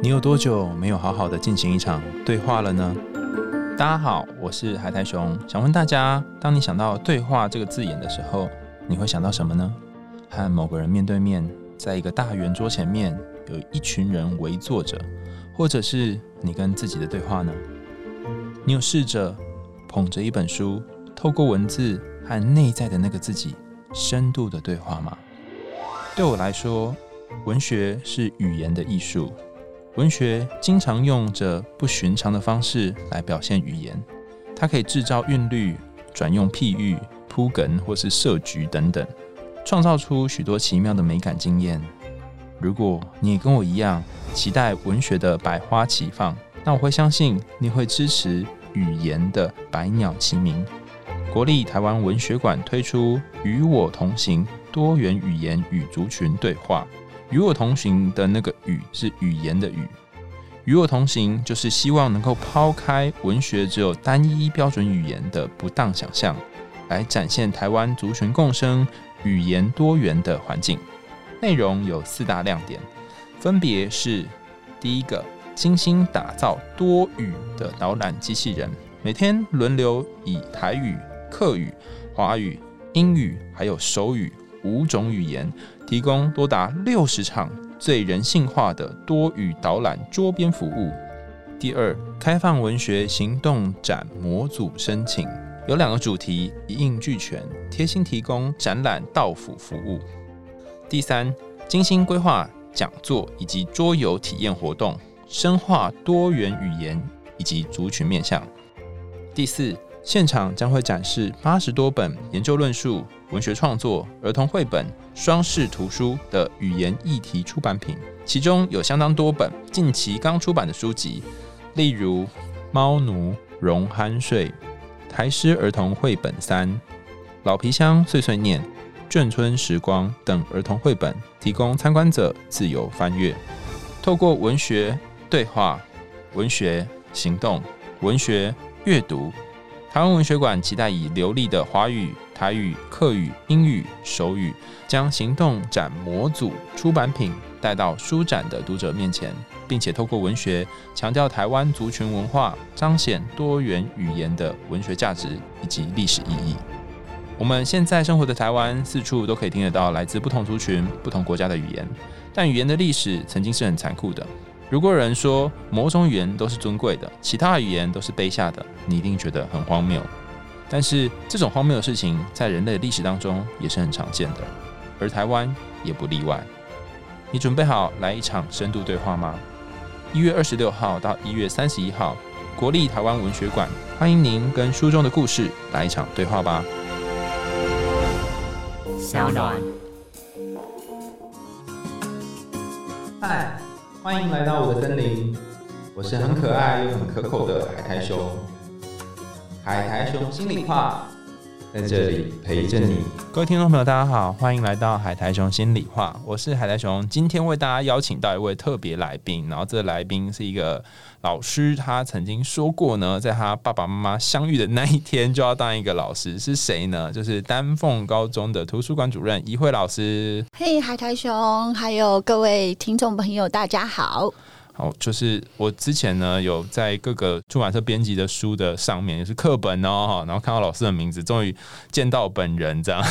你有多久没有好好的进行一场对话了呢？大家好，我是海苔熊，想问大家，当你想到“对话”这个字眼的时候，你会想到什么呢？和某个人面对面，在一个大圆桌前面，有一群人围坐着，或者是你跟自己的对话呢？你有试着捧着一本书，透过文字和内在的那个自己深度的对话吗？对我来说，文学是语言的艺术。文学经常用着不寻常的方式来表现语言，它可以制造韵律、转用譬喻、铺梗或是设局等等，创造出许多奇妙的美感经验。如果你也跟我一样期待文学的百花齐放，那我会相信你会支持语言的百鸟齐鸣。国立台湾文学馆推出“与我同行”多元语言与族群对话。与我同行的那个“语”是语言的“语”，与我同行就是希望能够抛开文学只有单一标准语言的不当想象，来展现台湾族群共生、语言多元的环境。内容有四大亮点，分别是：第一个，精心打造多语的导览机器人，每天轮流以台语、客语、华语、英语还有手语五种语言。提供多达六十场最人性化的多语导览桌边服务。第二，开放文学行动展模组申请，有两个主题一应俱全，贴心提供展览到府服务。第三，精心规划讲座以及桌游体验活动，深化多元语言以及族群面向。第四。现场将会展示八十多本研究论述、文学创作、儿童绘本、双视图书的语言议题出版品，其中有相当多本近期刚出版的书籍，例如《猫奴荣酣睡》、《台诗儿童绘本三》、《老皮箱碎碎念》、《眷村时光》等儿童绘本，提供参观者自由翻阅。透过文学对话、文学行动、文学阅读。台湾文学馆期待以流利的华语、台语、客语、英语、手语，将行动展模组出版品带到书展的读者面前，并且透过文学强调台湾族群文化，彰显多元语言的文学价值以及历史意义。我们现在生活的台湾，四处都可以听得到来自不同族群、不同国家的语言，但语言的历史曾经是很残酷的。如果有人说某种语言都是尊贵的，其他语言都是卑下的，你一定觉得很荒谬。但是这种荒谬的事情在人类历史当中也是很常见的，而台湾也不例外。你准备好来一场深度对话吗？一月二十六号到一月三十一号，国立台湾文学馆欢迎您跟书中的故事来一场对话吧。小暖，嗨。欢迎来到我的森林，我是很可爱又很可口的海苔熊。海苔熊心里话，在这里陪着你。各位听众朋友，大家好，欢迎来到海苔熊心里话，我是海苔熊。今天为大家邀请到一位特别来宾，然后这个来宾是一个。老师他曾经说过呢，在他爸爸妈妈相遇的那一天就要当一个老师，是谁呢？就是丹凤高中的图书馆主任怡慧老师。嘿，海苔熊，还有各位听众朋友，大家好。好，就是我之前呢有在各个出版社编辑的书的上面，也是课本哦，然后看到老师的名字，终于见到本人这样。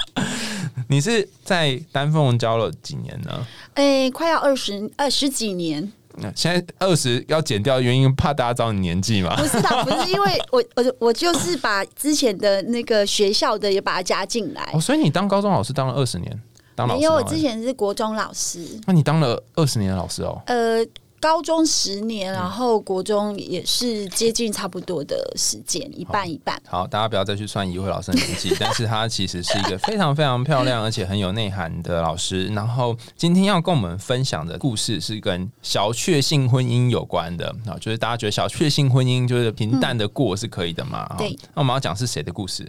你是在丹凤教了几年呢？哎，快要二十二十几年。那现在二十要减掉，原因怕大家找你年纪嘛？不是的，不是因为我我我就是把之前的那个学校的也把它加进来。哦，所以你当高中老师当了二十年，当老师。因为我之前是国中老师。那你当了二十年的老师哦？呃。高中十年，然后国中也是接近差不多的时间，一半一半。好，大家不要再去算一慧老师的年纪，但是他其实是一个非常非常漂亮而且很有内涵的老师。然后今天要跟我们分享的故事是跟小确幸婚姻有关的啊，就是大家觉得小确幸婚姻就是平淡的过是可以的嘛？对。那我们要讲是谁的故事？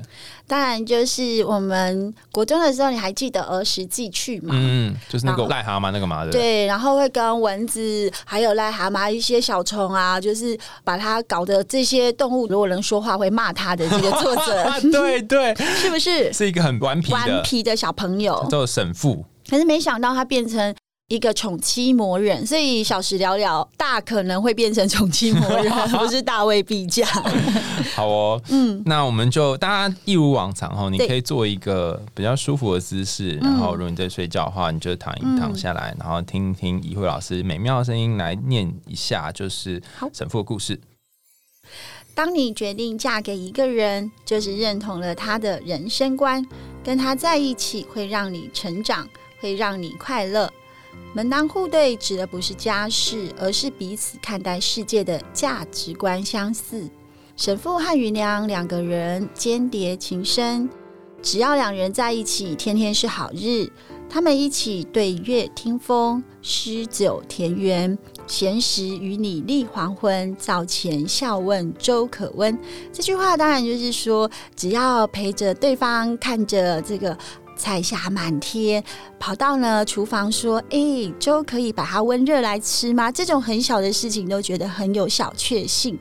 当然就是我们国中的时候，你还记得儿时记趣吗？嗯，就是那个癞蛤蟆那个嘛的。对，然后会跟蚊子还。还有癞蛤蟆一些小虫啊，就是把它搞得这些动物如果能说话会骂他的这个作者，对 对，是不是？是一个很顽皮顽皮的小朋友，叫沈父。可是没想到他变成一个宠妻魔人，所以小时聊聊大可能会变成宠妻魔人，不是大卫必将。好哦，嗯，那我们就大家一如往常哈，你可以做一个比较舒服的姿势，然后如果你在睡觉的话，你就躺一躺下来，然后听听怡慧老师美妙的声音来念一下，就是神父的故事。当你决定嫁给一个人，就是认同了他的人生观，跟他在一起会让你成长，会让你快乐。门当户对指的不是家世，而是彼此看待世界的价值观相似。神父和余娘两个人间谍情深，只要两人在一起，天天是好日。他们一起对月听风，诗酒田园，闲时与你立黄昏，早前笑问粥可温。这句话当然就是说，只要陪着对方，看着这个彩霞满天，跑到呢厨房说：“哎，粥可以把它温热来吃吗？”这种很小的事情都觉得很有小确幸。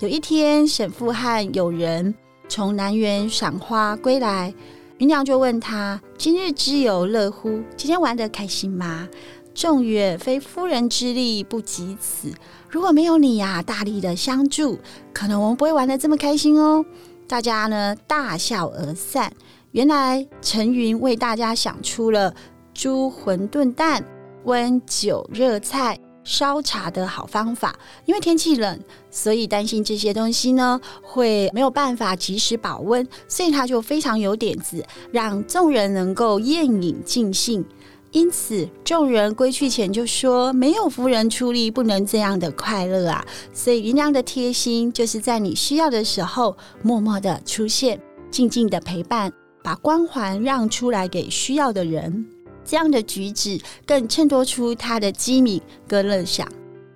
有一天，沈父和友人从南园赏花归来。芸娘就问他：“今日之游乐乎？今天玩的开心吗？”众曰：“非夫人之力不及此。如果没有你呀，大力的相助，可能我们不会玩的这么开心哦。”大家呢大笑而散。原来陈云为大家想出了猪馄饨蛋、温酒热菜。烧茶的好方法，因为天气冷，所以担心这些东西呢会没有办法及时保温，所以他就非常有点子，让众人能够宴饮尽兴。因此，众人归去前就说：“没有夫人出力，不能这样的快乐啊！”所以，云娘的贴心就是在你需要的时候，默默的出现，静静的陪伴，把光环让出来给需要的人。这样的举止更衬托出他的机敏跟乐享。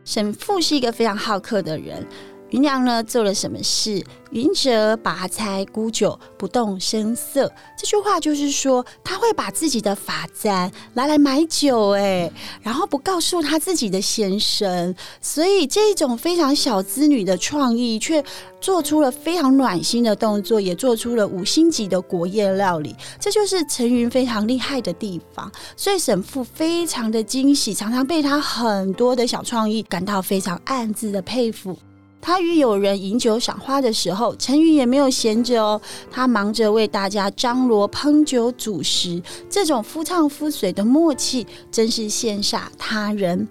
沈父是一个非常好客的人。芸娘呢做了什么事？云哲拔菜沽酒，不动声色。这句话就是说，他会把自己的发簪拿来买酒，哎，然后不告诉他自己的先生。所以这种非常小资女的创意，却做出了非常暖心的动作，也做出了五星级的国宴料理。这就是陈云非常厉害的地方。所以沈父非常的惊喜，常常被他很多的小创意感到非常暗自的佩服。他与友人饮酒赏花的时候，陈宇也没有闲着哦，他忙着为大家张罗烹酒煮食，这种夫唱妇随的默契，真是羡煞他人。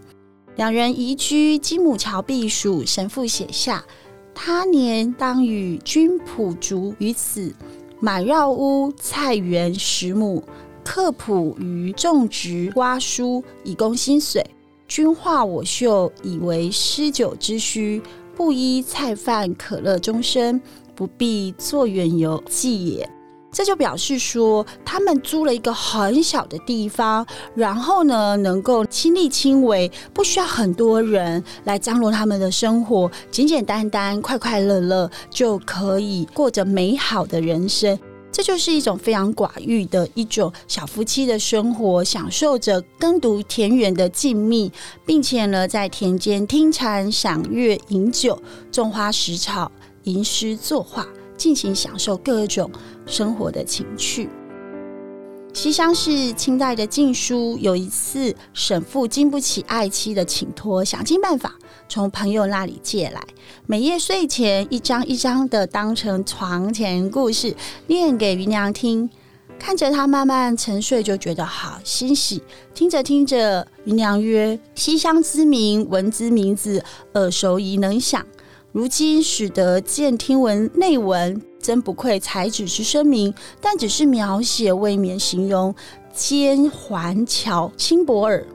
两人移居金母桥避暑，神父写下：他年当与君仆卒于此，买绕屋菜园十亩，刻圃于种植瓜蔬，以供薪水。君画我绣，以为诗酒之需。布衣菜饭可乐终身，不必做远游寄也。这就表示说，他们租了一个很小的地方，然后呢，能够亲力亲为，不需要很多人来张罗他们的生活，简简单单、快快乐乐，就可以过着美好的人生。这就是一种非常寡欲的一种小夫妻的生活，享受着耕读田园的静谧，并且呢，在田间听蝉、赏月、饮酒、种花、食草、吟诗作画，尽情享受各种生活的情趣。西厢是清代的禁书，有一次沈父经不起爱妻的请托，想尽办法。从朋友那里借来，每夜睡前一张一张的当成床前故事念给芸娘听，看着她慢慢沉睡，就觉得好欣喜。听着听着，芸娘曰：“西厢之名，闻之名字耳熟宜能想。如今使得见听闻内文，真不愧才子之声名。但只是描写，未免形容兼环巧轻薄耳。”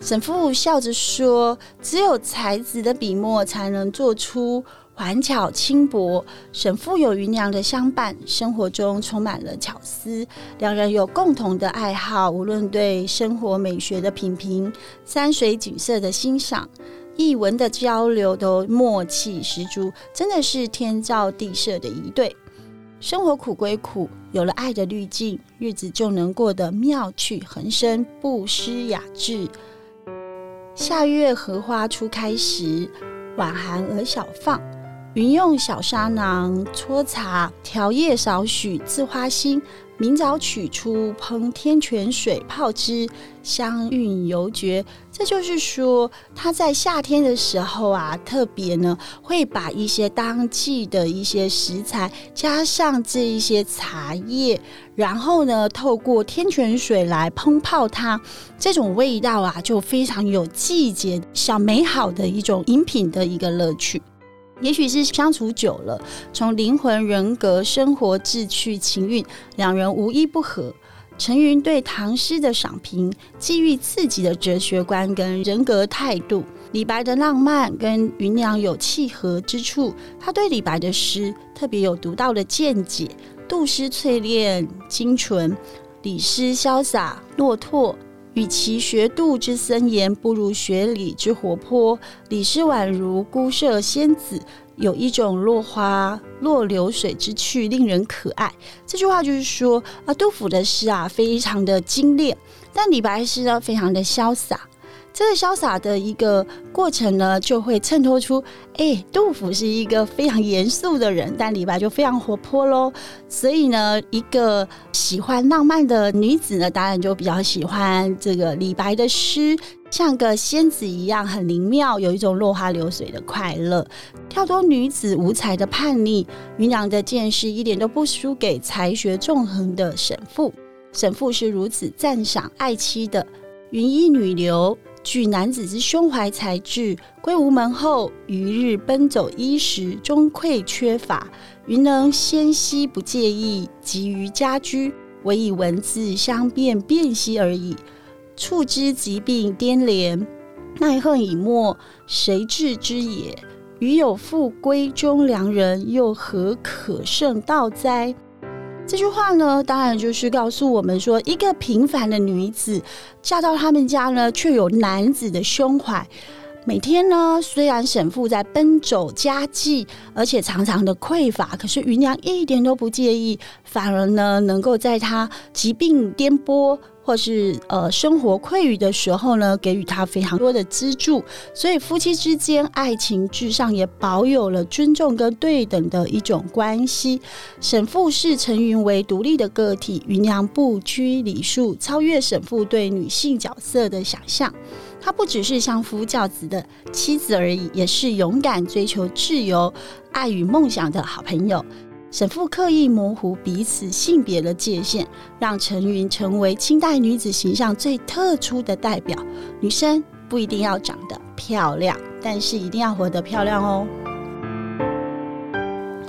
沈父笑着说：“只有才子的笔墨才能做出环巧轻薄。沈父有芸娘的相伴，生活中充满了巧思。两人有共同的爱好，无论对生活美学的品评、山水景色的欣赏、译文的交流，都默契十足，真的是天造地设的一对。生活苦归苦，有了爱的滤镜，日子就能过得妙趣横生，不失雅致。”夏月荷花初开时，晚寒而小放。云用小砂囊搓茶，调叶少许，自花心。明早取出，烹天泉水泡之，香韵犹绝。这就是说，他在夏天的时候啊，特别呢会把一些当季的一些食材，加上这一些茶叶，然后呢透过天泉水来烹泡它，这种味道啊就非常有季节小美好的一种饮品的一个乐趣。也许是相处久了，从灵魂、人格、生活、志趣、情韵，两人无一不合。陈云对唐诗的赏评，基于自己的哲学观跟人格态度。李白的浪漫跟云娘有契合之处，他对李白的诗特别有独到的见解。杜诗淬炼精纯，李诗潇洒落拓。与其学杜之森严，不如学李之活泼。李诗宛如孤舍仙子，有一种落花落流水之趣，令人可爱。这句话就是说啊，杜甫的诗啊，非常的精炼，但李白诗呢，非常的潇洒。这个潇洒的一个过程呢，就会衬托出，哎，杜甫是一个非常严肃的人，但李白就非常活泼喽。所以呢，一个喜欢浪漫的女子呢，当然就比较喜欢这个李白的诗，像个仙子一样，很灵妙，有一种落花流水的快乐。跳脱女子无才的叛逆，云娘的见识一点都不输给才学纵横的沈复。沈复是如此赞赏爱妻的云衣女流。据男子之胸怀才智，归无门后，余日奔走衣食，终愧缺乏。云能纤细不介意，急于家居，唯以文字相辨辨析而已。触之疾病颠连，奈恨已没，谁治之也？余有复归中良人，又何可胜道哉？这句话呢，当然就是告诉我们说，一个平凡的女子嫁到他们家呢，却有男子的胸怀。每天呢，虽然沈父在奔走家计，而且常常的匮乏，可是芸娘一点都不介意，反而呢，能够在他疾病颠簸。或是呃生活困于的时候呢，给予他非常多的资助，所以夫妻之间爱情至上，也保有了尊重跟对等的一种关系。沈父视陈云为独立的个体，云娘不拘礼数，超越沈父对女性角色的想象。她不只是相夫教子的妻子而已，也是勇敢追求自由、爱与梦想的好朋友。沈复刻意模糊彼此性别的界限，让陈云成为清代女子形象最特殊的代表。女生不一定要长得漂亮，但是一定要活得漂亮哦。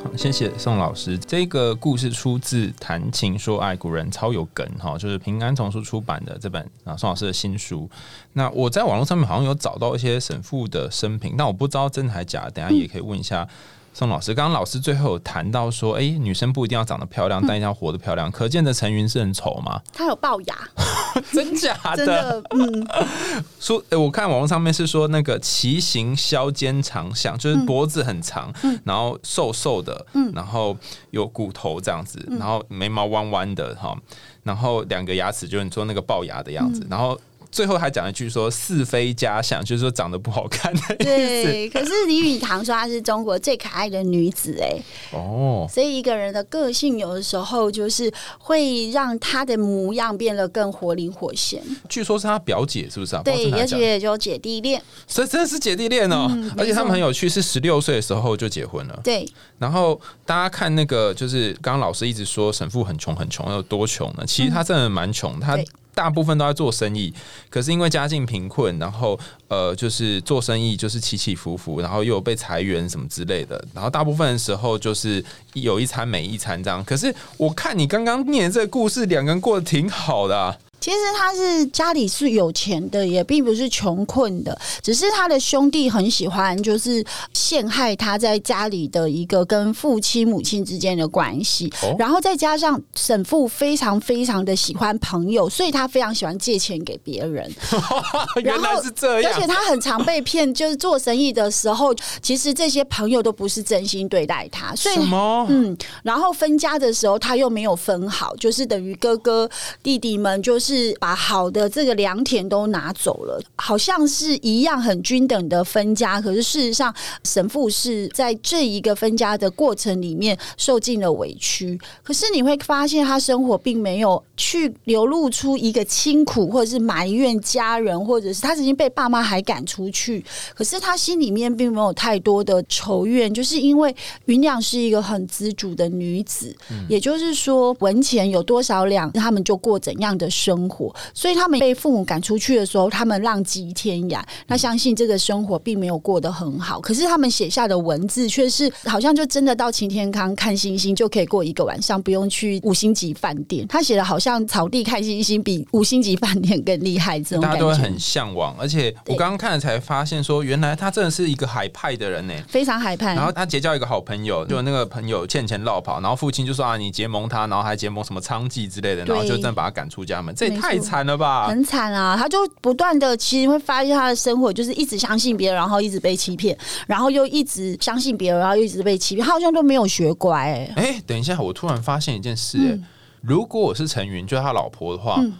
好，谢谢宋老师。这个故事出自《谈情说爱》，古人超有梗哈，就是平安丛书出版的这本啊，宋老师的新书。那我在网络上面好像有找到一些沈复的生平，但我不知道真的还假的，等下也可以问一下。宋老师，刚刚老师最后有谈到说，哎，女生不一定要长得漂亮，但一定要活得漂亮。可见的陈云是很丑吗？她有龅牙，真假的？嗯，说，我看网络上面是说那个奇形削肩长相，就是脖子很长，然后瘦瘦的，嗯，然后有骨头这样子，然后眉毛弯弯的哈，然后两个牙齿就是你说那个龅牙的样子，然后。最后还讲一句说是非家相，就是说长得不好看的意思。可是李允堂说她是中国最可爱的女子，哎，哦，所以一个人的个性有的时候就是会让她的模样变得更活灵活现。据说是她表姐，是不是啊？对，而且就姐弟恋，所以真的是姐弟恋哦。而且他们很有趣，是十六岁的时候就结婚了。对，然后大家看那个，就是刚刚老师一直说沈父很穷很穷，有多穷呢？其实他真的蛮穷，他。大部分都在做生意，可是因为家境贫困，然后呃，就是做生意就是起起伏伏，然后又有被裁员什么之类的，然后大部分的时候就是有一餐没一餐这样。可是我看你刚刚念这个故事，两个人过得挺好的。其实他是家里是有钱的，也并不是穷困的，只是他的兄弟很喜欢，就是陷害他在家里的一个跟父亲母亲之间的关系。然后再加上沈父非常非常的喜欢朋友，所以他非常喜欢借钱给别人。原来是这样，而且他很常被骗，就是做生意的时候，其实这些朋友都不是真心对待他。所以，嗯，然后分家的时候他又没有分好，就是等于哥哥弟弟们就是。是把好的这个良田都拿走了，好像是一样很均等的分家，可是事实上神父是在这一个分家的过程里面受尽了委屈。可是你会发现，他生活并没有去流露出一个清苦，或者是埋怨家人，或者是他曾经被爸妈还赶出去，可是他心里面并没有太多的仇怨，就是因为云娘是一个很自主的女子，也就是说，文钱有多少两，他们就过怎样的生活。所以他们被父母赶出去的时候，他们浪迹天涯。那相信这个生活并没有过得很好，可是他们写下的文字却是好像就真的到晴天康看星星就可以过一个晚上，不用去五星级饭店。他写的好像草地看星星比五星级饭店更厉害，这种大家都会很向往。而且我刚刚看了才发现，说原来他真的是一个海派的人呢。非常海派。然后他结交一个好朋友，就那个朋友欠钱落跑，然后父亲就说啊，你结盟他，然后还结盟什么娼妓之类的，然后就真的把他赶出家门，这也太惨了吧！很惨啊！他就不断的，其实会发现他的生活就是一直相信别人，然后一直被欺骗，然后又一直相信别人，然后又一直被欺骗，他好像都没有学乖、哎，哎，等一下，我突然发现一件事、哎、嗯如果我是陈云，就是他老婆的话，嗯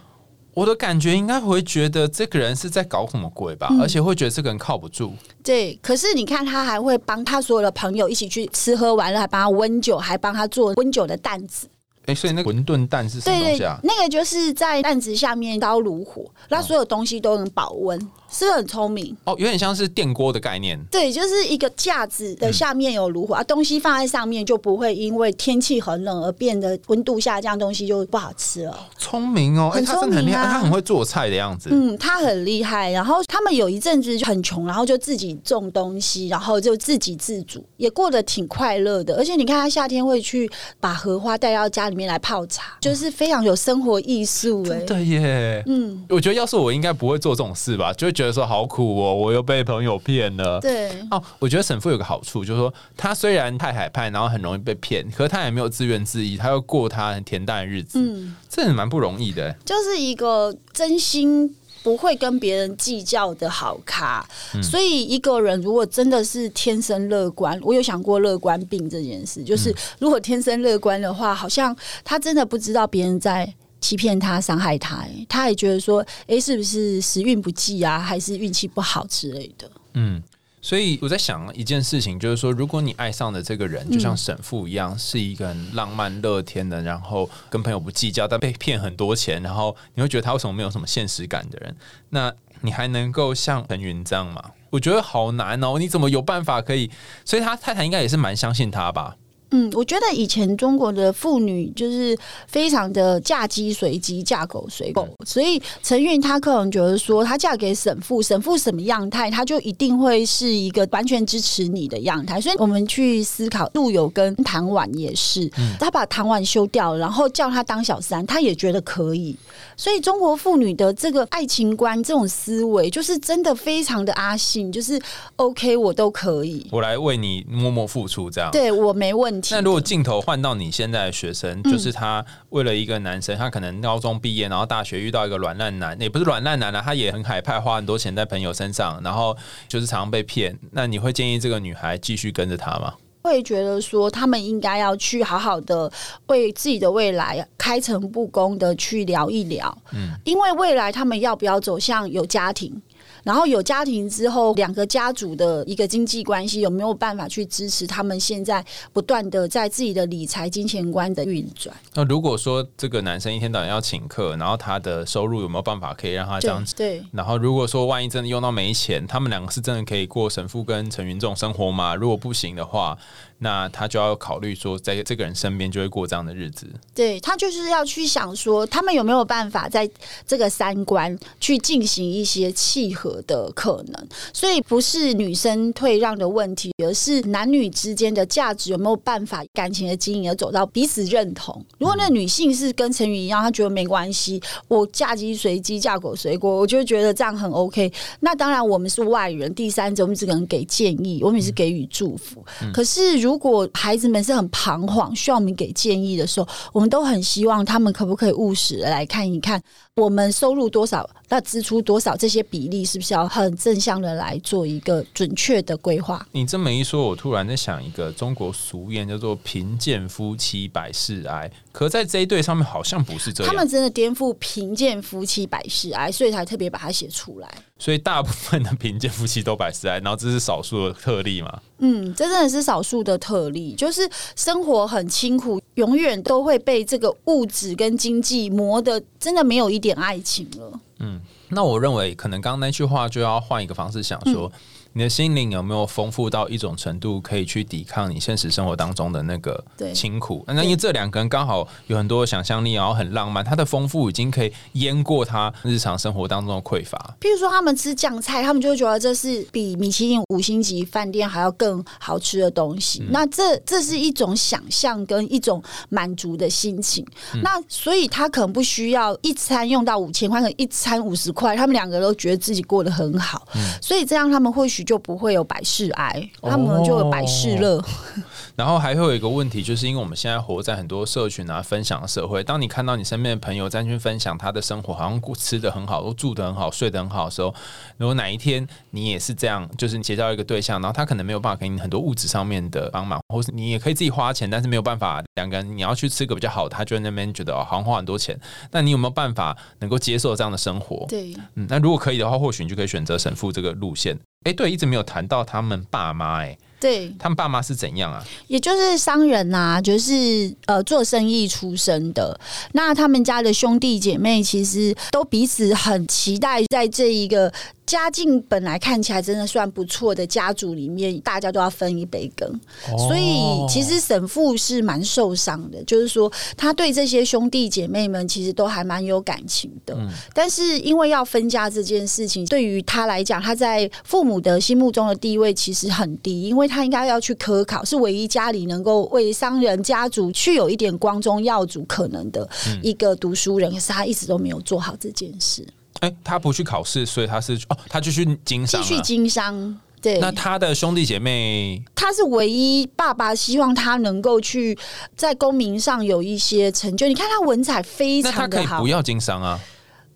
我的感觉应该会觉得这个人是在搞什么鬼吧，嗯而且会觉得这个人靠不住。对。可是你看，他还会帮他所有的朋友一起去吃喝玩乐，还帮他温酒，还帮他做温酒的担子。哎、所以那个馄饨蛋是什么东西啊？，那个就是在蛋子下面烧炉火，那所有东西都能保温，是不是很聪明？哦，有点像是电锅的概念。对，就是一个架子的下面有炉火、啊，东西放在上面就不会因为天气很冷而变得温度下降，东西就不好吃了。聪明哦，哎、很他真的很厉害，他很会做菜的样子。嗯，他很厉害。然后他们有一阵子就很穷，然后就自己种东西，然后就自给自足，也过得挺快乐的。而且你看，他夏天会去把荷花带到家里面来泡茶，就是非常有生活艺术哎、真的耶，嗯，我觉得要是我应该不会做这种事吧，就会觉得说好苦哦，我又被朋友骗了。对。哦，我觉得沈父有个好处，就是说他虽然太海派，然后很容易被骗，可是他也没有自怨自艾，他又过他很恬淡的日子，嗯，这也蛮不容易的。就是一个真心不会跟别人计较的好咖。所以一个人如果真的是天生乐观，我有想过乐观病这件事，就是如果天生乐观的话，好像他真的不知道别人在。欺骗他、伤害他、欸，他也觉得说，哎、是不是时运不济啊，还是运气不好之类的？嗯，所以我在想一件事情，就是说，如果你爱上的这个人，就像沈父一样，是一个很浪漫乐天的，然后跟朋友不计较，但被骗很多钱，然后你会觉得他为什么没有什么现实感的人，那你还能够像陈云这样吗？我觉得好难哦，你怎么有办法可以？所以他太太应该也是蛮相信他吧？嗯，我觉得以前中国的妇女就是非常的嫁鸡随鸡，嫁狗随狗，所以陈韵她可能觉得说，她嫁给沈父，沈父什么样态，她就一定会是一个完全支持你的样态。所以我们去思考，陆游跟唐婉也是，他把唐婉休掉了，然后叫她当小三，她也觉得可以。所以中国妇女的这个爱情观、这种思维，就是真的非常的阿信，就是 OK，我都可以，我来为你默默付出，这样。对我没问题。那如果镜头换到你现在的学生，就是他为了一个男生，他可能高中毕业，然后大学遇到一个软烂男，也不是软烂男啊，他也很海派，花很多钱在朋友身上，然后就是常常被骗。那你会建议这个女孩继续跟着他吗？会觉得说，他们应该要去好好的为自己的未来开诚布公的去聊一聊，嗯，因为未来他们要不要走向有家庭，然后有家庭之后，两个家族的一个经济关系有没有办法去支持他们现在不断的在自己的理财金钱观的运转？那如果说这个男生一天到晚要请客，然后他的收入有没有办法可以让他这样子？对，然后如果说万一真的用到没钱，他们两个是真的可以过神父跟陈云这种生活吗？如果不行的话，那他就要考虑说，在这个人身边就会过这样的日子。对他就是要去想说，他们有没有办法在这个三观去进行一些契合的可能。所以不是女生退让的问题，而是男女之间的价值有没有办法感情的经营而走到彼此认同。如果那女性是跟陈宇一样，她觉得没关系，我嫁鸡随鸡，嫁狗随狗，我就觉得这样很 OK。那当然我们是外人，第三者我们只能给建议，我们也是给予祝福。可是如如果孩子们是很彷徨，需要我们给建议的时候，我们都很希望他们可不可以务实的来看一看，我们收入多少，那支出多少，这些比例是不是要很正向的来做一个准确的规划？你这么一说，我突然在想一个中国俗谚，叫做“贫贱夫妻百事哀”。可在这一对上面，好像不是这样。他们真的颠覆贫贱夫妻百事哀，所以才特别把它写出来。所以大部分的贫贱夫妻都百事哀，然后这是少数的特例嘛？嗯，这真的是少数的特例，就是生活很清苦，永远都会被这个物质跟经济磨得真的没有一点爱情了。嗯，那我认为可能刚刚那句话就要换一个方式想说。你的心灵有没有丰富到一种程度，可以去抵抗你现实生活当中的那个清苦？那因为这两个人刚好有很多想象力，然后很浪漫，他的丰富已经可以淹过他日常生活当中的匮乏。譬如说，他们吃酱菜，他们就会觉得这是比米其林五星级饭店还要更好吃的东西。那这这是一种想象跟一种满足的心情。那所以他可能不需要一餐用到五千块，可能一餐五十块，他们两个都觉得自己过得很好。所以这样他们或许。就不会有百事哀，他们就有百事乐。然后还会有一个问题，就是因为我们现在活在很多社群啊分享的社会，当你看到你身边的朋友在去分享他的生活，好像吃的很好，都住的很好，睡得很好的时候，如果哪一天你也是这样，就是结交一个对象，然后他可能没有办法给你很多物质上面的帮忙，或是你也可以自己花钱，但是没有办法两个人你要去吃个比较好，他就在那边觉得哦，好像花很多钱。那你有没有办法能够接受这样的生活？对，嗯，那如果可以的话，或许你就可以选择神父这个路线。哎，对，一直没有谈到他们爸妈，哎，对他们爸妈是怎样啊？也就是商人呐，就是呃做生意出身的。那他们家的兄弟姐妹其实都彼此很期待，在这一个。家境本来看起来真的算不错的家族里面，大家都要分一杯羹，所以其实沈父是蛮受伤的。就是说，他对这些兄弟姐妹们其实都还蛮有感情的，但是因为要分家这件事情，对于他来讲，他在父母的心目中的地位其实很低，因为他应该要去科考，是唯一家里能够为商人家族去有一点光宗耀祖可能的一个读书人，可是他一直都没有做好这件事。哎，他不去考试，所以他是哦，他就去经商，继续经商。对，那他的兄弟姐妹，他是唯一爸爸希望他能够去在公民上有一些成就。你看他文采非常的好，不要经商啊。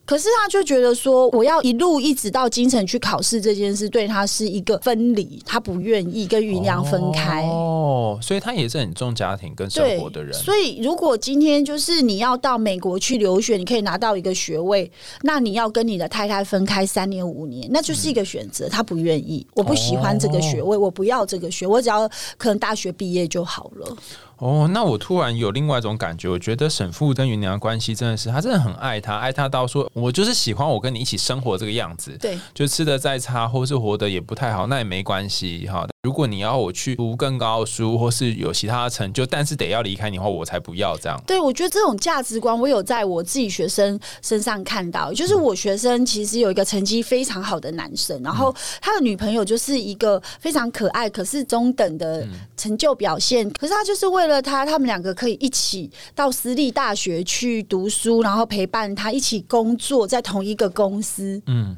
可是他就觉得说，我要一路一直到京城去考试这件事，对他是一个分离，他不愿意跟云良分开。哦，所以他也是很重家庭跟生活的人。所以如果今天就是你要到美国去留学，你可以拿到一个学位，那你要跟你的太太分开三年五年，那就是一个选择。他不愿意，我不喜欢这个学位，我不要这个学，我只要可能大学毕业就好了。哦，那我突然有另外一种感觉，我觉得沈父跟云娘的关系真的是，他真的很爱她，爱她到说，我就是喜欢我跟你一起生活这个样子。对，就吃的再差，或是活得也不太好，那也没关系哈。如果你要我去读更高的书，或是有其他的成就，但是得要离开你的话，我才不要这样。对，我觉得这种价值观，我有在我自己学生身上看到。就是我学生其实有一个成绩非常好的男生，然后他的女朋友就是一个非常可爱，可是中等的成就表现。可是他就是为了他，他们两个可以一起到私立大学去读书，然后陪伴他一起工作在同一个公司。嗯，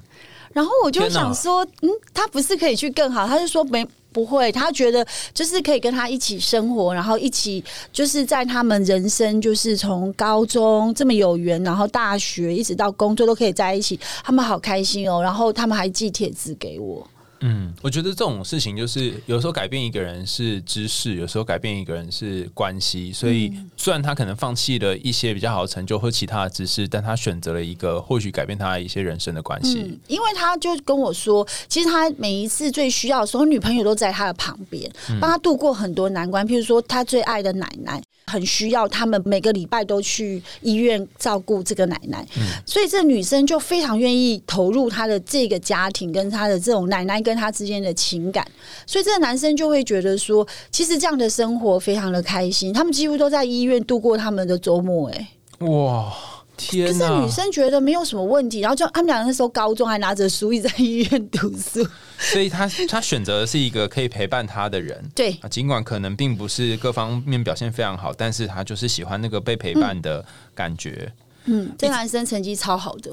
然后我就想说，嗯，他不是可以去更好？他就说没。不会，他觉得就是可以跟他一起生活，然后一起就是在他们人生，就是从高中这么有缘，然后大学一直到工作都可以在一起，他们好开心哦。然后他们还寄帖子给我。嗯，我觉得这种事情就是有时候改变一个人是知识，有时候改变一个人是关系。所以虽然他可能放弃了一些比较好的成就或其他的知识，但他选择了一个或许改变他一些人生的关系。因为他就跟我说，其实他每一次最需要的时候，女朋友都在他的旁边，帮他度过很多难关。譬如说，他最爱的奶奶很需要他们每个礼拜都去医院照顾这个奶奶，所以这女生就非常愿意投入她的这个家庭跟她的这种奶奶。跟她之间的情感，所以这个男生就会觉得说，其实这样的生活非常的开心。他们几乎都在医院度过他们的周末。哎，哇，天！可是女生觉得没有什么问题，然后就他们两个那时候高中还拿着书一直在医院读书。所以他他选择的是一个可以陪伴他的人。对，尽管可能并不是各方面表现非常好，但是他就是喜欢那个被陪伴的感觉。嗯，这男生成绩超好的。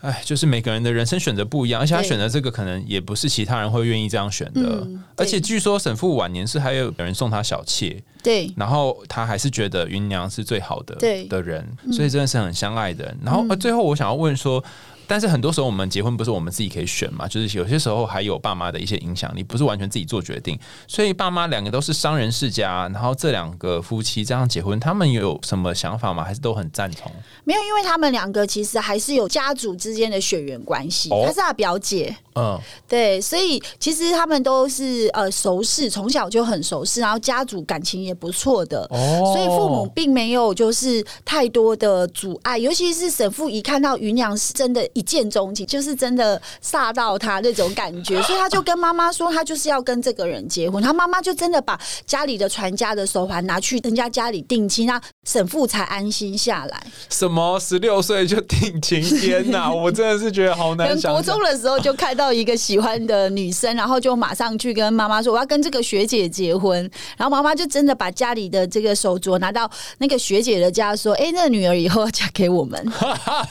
哎，就是每个人的人生选择不一样，而且他选择这个可能也不是其他人会愿意这样选的。嗯而且据说沈父晚年是还有人送他小妾，对然后他还是觉得芸娘是最好的对的人，嗯所以真的是很相爱的人。然后、呃、最后我想要问说。但是很多时候我们结婚不是我们自己可以选嘛，就是有些时候还有爸妈的一些影响力，不是完全自己做决定。所以爸妈两个都是商人世家，然后这两个夫妻这样结婚，他们有什么想法吗？还是都很赞同？没有，因为他们两个其实还是有家族之间的血缘关系，哦她是他表姐，嗯，对，所以其实他们都是呃熟识，从小就很熟识，然后家族感情也不错的。哦所以父母并没有就是太多的阻碍，尤其是沈父一看到云娘是真的一见钟情，就是真的煞到他那种感觉，所以他就跟妈妈说，他就是要跟这个人结婚。他妈妈就真的把家里的传家的手环拿去人家家里定亲，那沈父才安心下来。什么十六岁就定情？天哪，我真的是觉得好难想国中。的时候就看到一个喜欢的女生，然后就马上去跟妈妈说我要跟这个学姐结婚，然后妈妈就真的把家里的这个手镯拿到那个学姐的家，说：“哎、那个女儿以后要嫁给我们。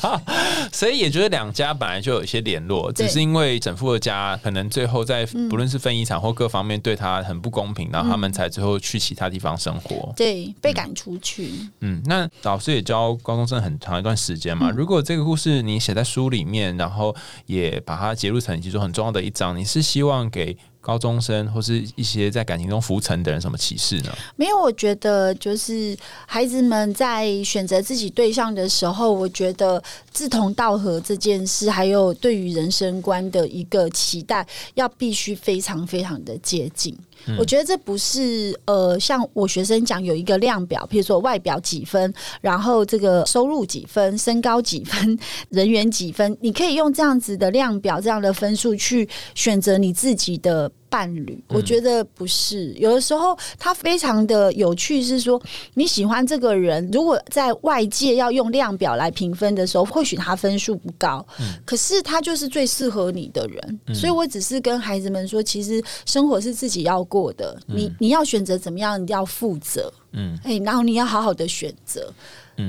所以也觉得两家本来就有一些联络，只是因为整副的家可能最后在不论是分遗产或各方面对他很不公平，然后他们才最后去其他地方生活”。对，被赶出去。嗯，那老师也教高中生很长一段时间嘛。如果这个故事你写在书里面，然后也把它结露成其中很重要的一章，你是希望给高中生或是一些在感情中浮沉的人什么启示呢？没有，我觉得就是孩子们在选择自己对象的时候，我觉得志同道合这件事，还有对于人生观的一个期待，要必须非常非常的接近。我觉得这不是呃，像我学生讲有一个量表，譬如说外表几分，然后这个收入几分，身高几分，人缘几分，你可以用这样子的量表、这样的分数去选择你自己的伴侣。我觉得不是，有的时候他非常的有趣，是说你喜欢这个人，如果在外界要用量表来评分的时候，或许他分数不高，可是他就是最适合你的人。所以我只是跟孩子们说，其实生活是自己要过的，你你要选择怎么样，你要负责。嗯，哎、然后你要好好的选择。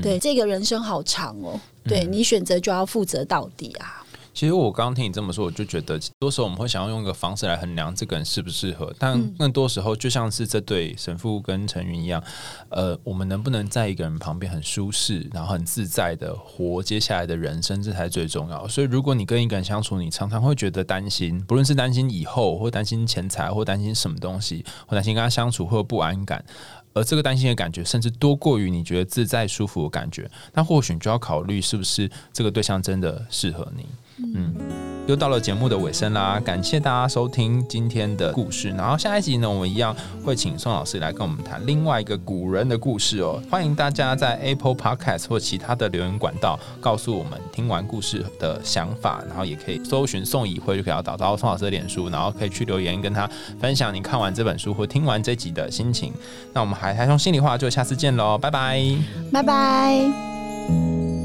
对，这个人生好长哦。对你选择就要负责到底啊。其实我刚刚听你这么说，我就觉得，多时候我们会想要用一个方式来衡量这个人适不适合，但更多时候就像是这对神父跟陈云一样，呃，我们能不能在一个人旁边很舒适，然后很自在的活接下来的人生，这才是最重要。所以，如果你跟一个人相处，你常常会觉得担心，不论是担心以后，或担心钱财，或担心什么东西，或担心跟他相处会有不安感。而这个担心的感觉，甚至多过于你觉得自在舒服的感觉，那或许你就要考虑是不是这个对象真的适合你。嗯，又到了节目的尾声啦，感谢大家收听今天的故事。然后下一集呢，我们一样会请宋老师来跟我们谈另外一个古人的故事哦。欢迎大家在 Apple Podcast 或其他的留言管道告诉我们听完故事的想法，然后也可以搜寻宋以辉就可以找到宋老师的脸书，然后可以去留言跟他分享你看完这本书或听完这集的心情。那我们还还从心里话就下次见喽，拜拜。拜拜。